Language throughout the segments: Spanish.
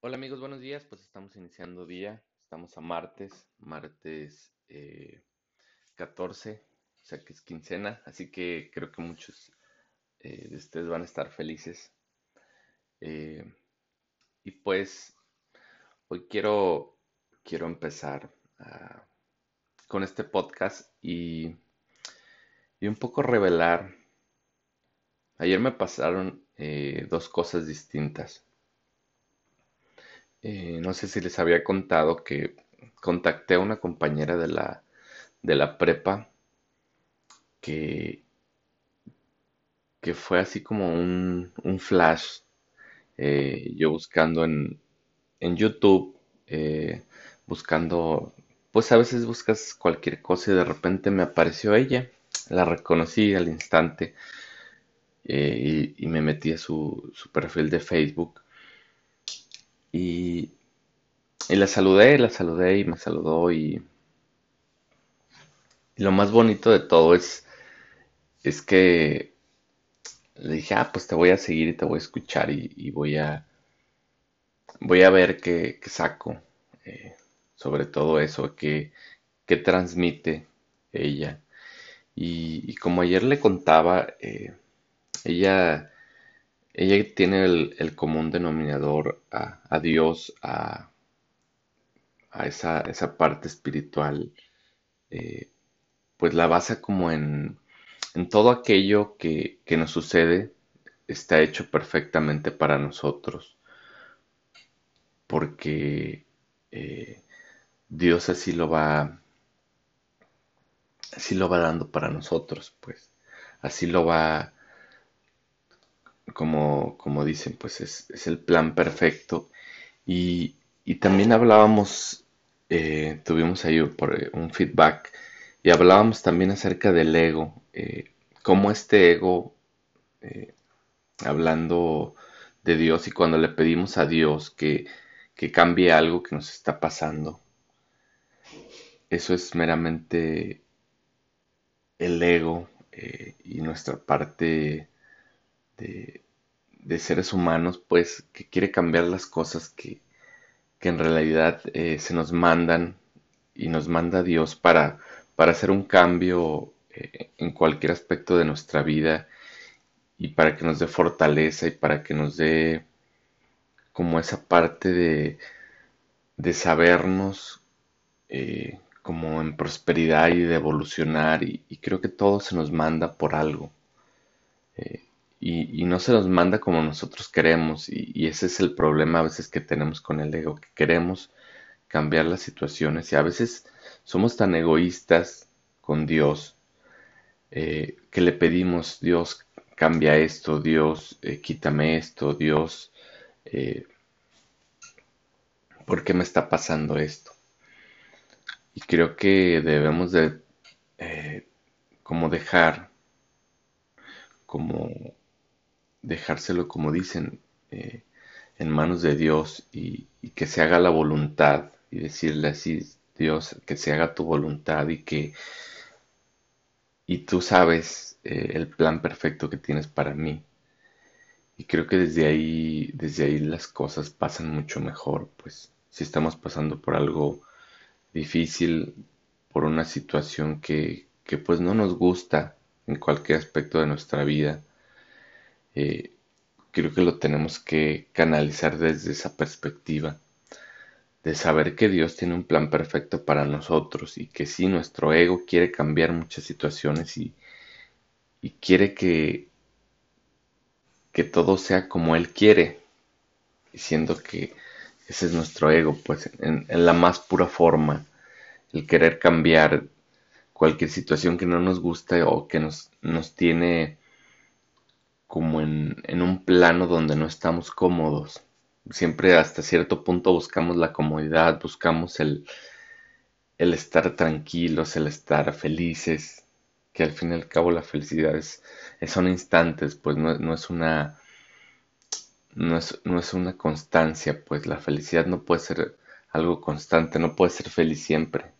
Hola amigos, buenos días. Pues estamos iniciando día, estamos a martes, martes eh, 14, o sea que es quincena, así que creo que muchos eh, de ustedes van a estar felices. Eh, y pues hoy quiero, quiero empezar ah, con este podcast y, y un poco revelar. Ayer me pasaron eh, dos cosas distintas. Eh, no sé si les había contado que contacté a una compañera de la, de la prepa que, que fue así como un, un flash. eh, yo buscando en, en YouTube, eh, buscando, pues a veces buscas cualquier cosa y de repente me apareció ella. La reconocí al instante y, y me metí a su, su perfil de Facebook y, la saludé, la saludé y me saludó y, lo más bonito de todo es, es que le dije, ah, pues te voy a seguir y te voy a escuchar y, voy a, voy a ver qué, qué saco eh, sobre todo eso, qué, qué transmite ella. Y, y como ayer le contaba, eh, ella, ella tiene el, común denominador a, Dios, a, a esa, esa parte espiritual, eh, pues la basa como en, en todo aquello que, que nos sucede está hecho perfectamente para nosotros, porque eh, Dios así lo va, así lo va dando para nosotros, pues, así lo va, como, como dicen, pues es, es el plan perfecto. Y, y también hablábamos, eh, tuvimos ahí eh, un feedback y hablábamos también acerca del ego, eh, cómo este ego, eh, hablando de Dios y cuando le pedimos a Dios que, que cambie algo que nos está pasando, eso es meramente el ego y nuestra parte de, de seres humanos, pues, que quiere cambiar las cosas que, que en realidad eh, se nos mandan y nos manda Dios para, para hacer un cambio eh, en cualquier aspecto de nuestra vida y para que nos dé fortaleza y para que nos dé como esa parte de, de sabernos eh, como en prosperidad y de evolucionar y, creo que todo se nos manda por algo. Y, no se nos manda como nosotros queremos y, ese es el problema a veces que tenemos con el ego, que queremos cambiar las situaciones y a veces somos tan egoístas con Dios eh, que le pedimos, Dios, cambia esto, Dios, eh, quítame esto, Dios, eh, ¿por qué me está pasando esto? Y creo que debemos de como dejar, como dejárselo como dicen, eh, en manos de Dios y, que se haga la voluntad y decirle así, Dios, que se haga tu voluntad y que y tú sabes eh, el plan perfecto que tienes para mí. Y creo que desde ahí, desde ahí las cosas pasan mucho mejor, pues si estamos pasando por algo difícil, por una situación que, que pues no nos gusta en cualquier aspecto de nuestra vida, eh, creo que lo tenemos que canalizar desde esa perspectiva, de saber que Dios tiene un plan perfecto para nosotros y que si nuestro ego quiere cambiar muchas situaciones y, y quiere que, que todo sea como Él quiere, diciendo que ese es nuestro ego, pues en, la más pura forma, el querer cambiar cualquier situación que no nos gusta o que nos, nos tiene como en, en un plano donde no estamos cómodos. Siempre hasta cierto punto buscamos la comodidad, buscamos el, el estar tranquilos, el estar felices, que al fin y al cabo la felicidad es, es- son instantes, pues no, no es una, no es, no es una constancia, pues la felicidad no puede ser algo constante, no puede ser feliz siempre.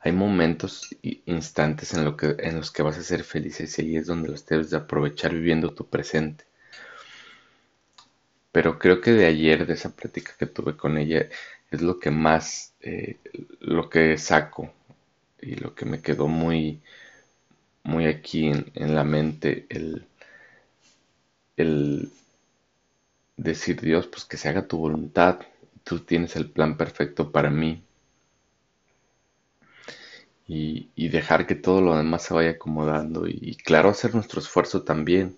Hay momentos y instantes en, lo que, en los que vas a ser felices y ahí es donde los debes de aprovechar viviendo tu presente. pero creo que de ayer, de esa plática que tuve con ella, es lo que más, eh, lo que saco y lo que me quedó muy, muy aquí en, la mente, el, el decir Dios, pues que se haga tu voluntad, tú tienes el plan perfecto para mí. Y, dejar que todo lo demás se vaya acomodando y claro hacer nuestro esfuerzo también,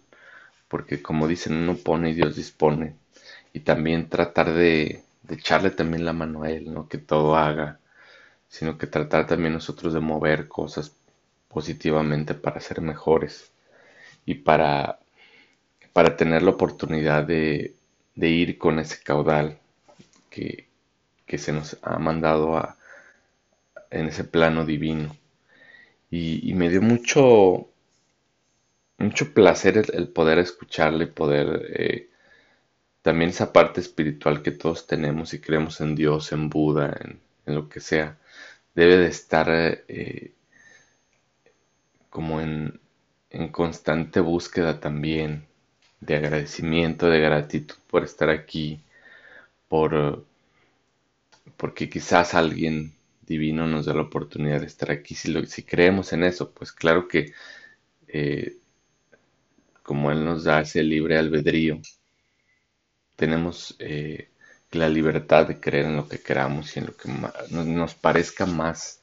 porque como dicen, uno pone y Dios dispone y también tratar de, echarle también la mano a Él, no que todo haga, sino que tratar también nosotros de mover cosas positivamente para ser mejores y para, para tener la oportunidad de, ir con ese caudal que, se nos ha mandado a, en ese plano divino. Y, me dio mucho, mucho placer el, poder escucharle, poder eh, también esa parte espiritual que todos tenemos y creemos en Dios, en Buda, en, lo que sea, debe de estar eh, como en, constante búsqueda también de agradecimiento, de gratitud por estar aquí, por porque quizás alguien divino nos da la oportunidad de estar aquí. Si, creemos en eso, pues claro que eh, como Él nos da ese libre albedrío, tenemos eh, la libertad de creer en lo que queramos y en lo que nos parezca más,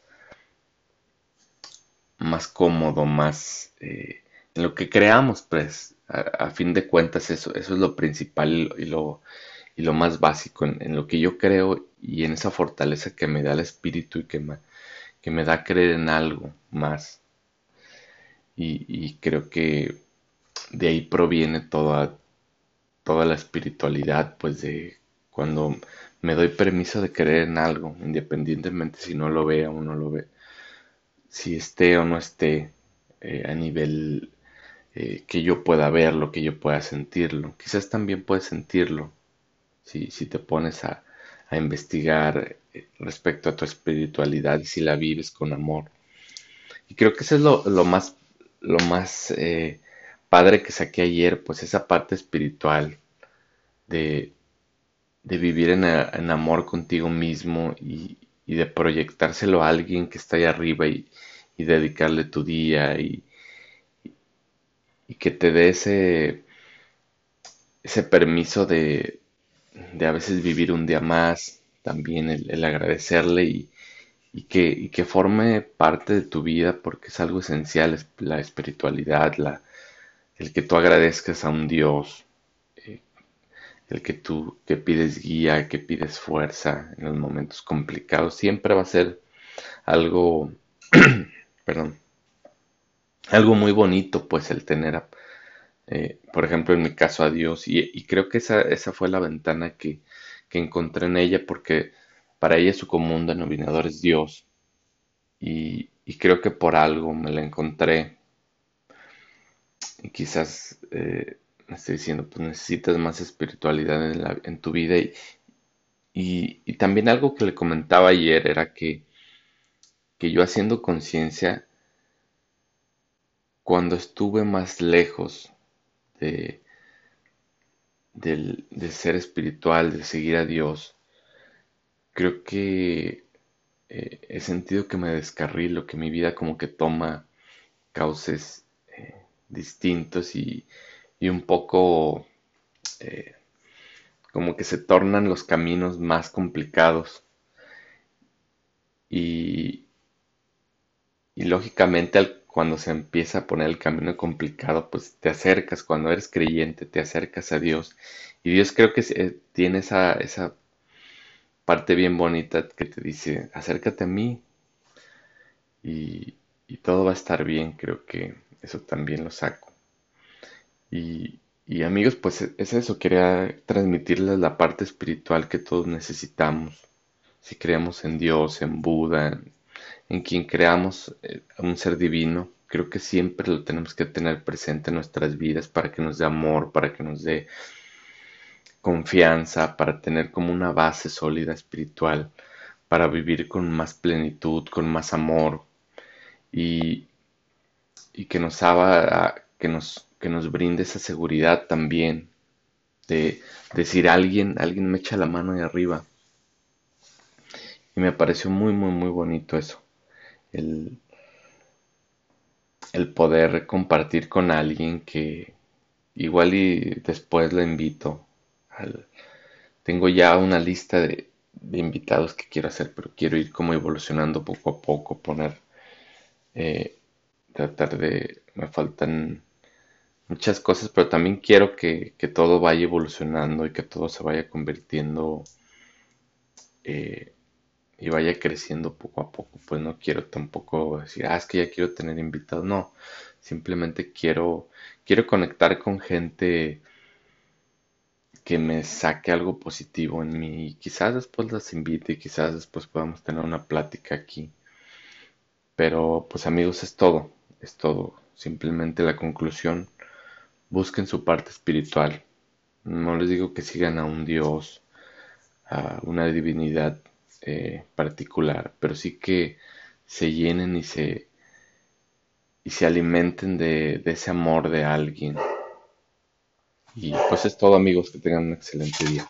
más cómodo, más eh, en lo que creamos, pues a, fin de cuentas eso, eso es lo principal y y lo más básico en, lo que yo creo y en esa fortaleza que me da el espíritu y que me, que me da creer en algo más. Y, y creo que de ahí proviene toda, toda la espiritualidad, pues de cuando me doy permiso de creer en algo, independientemente si no lo vea o no lo ve, si esté o no esté eh, a nivel eh, que yo pueda verlo, que yo pueda sentirlo. Quizás también puedes sentirlo si, si te pones a, a investigar eh, respecto a tu espiritualidad y si la vives con amor. Y creo que eso es lo, lo más, lo más padre que saqué ayer, pues esa parte espiritual de, de vivir en, en, amor contigo mismo y, y, de proyectárselo a alguien que está ahí arriba y, y dedicarle tu día y, y que te dé ese, ese permiso de, de a veces vivir un día más, también el, agradecerle y, que, que forme parte de tu vida porque es algo esencial, la espiritualidad, la, el que tú agradezcas a un Dios, eh, el que tú que pides guía, que pides fuerza en los momentos complicados, siempre va a ser algo, perdón, algo muy bonito, pues el tener, eh, por ejemplo, en mi caso a Dios, y, creo que esa, esa, fue la ventana que, que, encontré en ella, porque para ella su común denominador es Dios, y, y creo que por algo me la encontré. Y quizás eh, me estoy diciendo, pues necesitas más espiritualidad en, tu vida. Y, y, también algo que le comentaba ayer era que, que yo haciendo conciencia, cuando estuve más lejos de, de, ser espiritual, de seguir a Dios, creo que eh, he sentido que me descarrilo, que mi vida como que toma cauces distintos y, un poco eh, como que se tornan los caminos más complicados. Y, y lógicamente cuando se empieza a poner el camino complicado, pues te acercas, cuando eres creyente, te acercas a Dios. Y Dios creo que eh, tiene esa, esa parte bien bonita que te dice, acércate a mí y, y todo va a estar bien, creo que eso también lo saco. Y, amigos, pues e, es eso, quería transmitirles la parte espiritual que todos necesitamos. Si creemos en Dios, en Buda, en, quien creamos eh, un ser divino, creo que siempre lo tenemos que tener presente en nuestras vidas para que nos dé amor, para que nos dé confianza, para tener como una base sólida espiritual, para vivir con más plenitud, con más amor. Y, y que nos haga, que nos, que nos brinde esa seguridad también de decir alguien, alguien me echa la mano de arriba. Y me pareció muy, muy, muy bonito eso. El, el poder compartir con alguien que igual y después lo invito. tengo ya una lista de, invitados que quiero hacer, pero quiero ir como evolucionando poco a poco, poner, eh, tratar de, me faltan muchas cosas, pero también quiero que, todo vaya evolucionando y que todo se vaya convirtiendo eh, y vaya creciendo poco a poco. Pues no quiero tampoco decir, ah, es que ya quiero tener invitados. No, simplemente quiero, quiero conectar con gente que me saque algo positivo en mí. Y quizás después las invite y quizás después podamos tener una plática aquí. Pero pues amigos, es todo, es todo. Simplemente la conclusión busquen su parte espiritual. No les digo que sigan a un Dios, a una divinidad eh, particular, pero sí que se llenen y se, y se alimenten de, de ese amor de alguien. Y pues es todo amigos, que tengan un excelente día.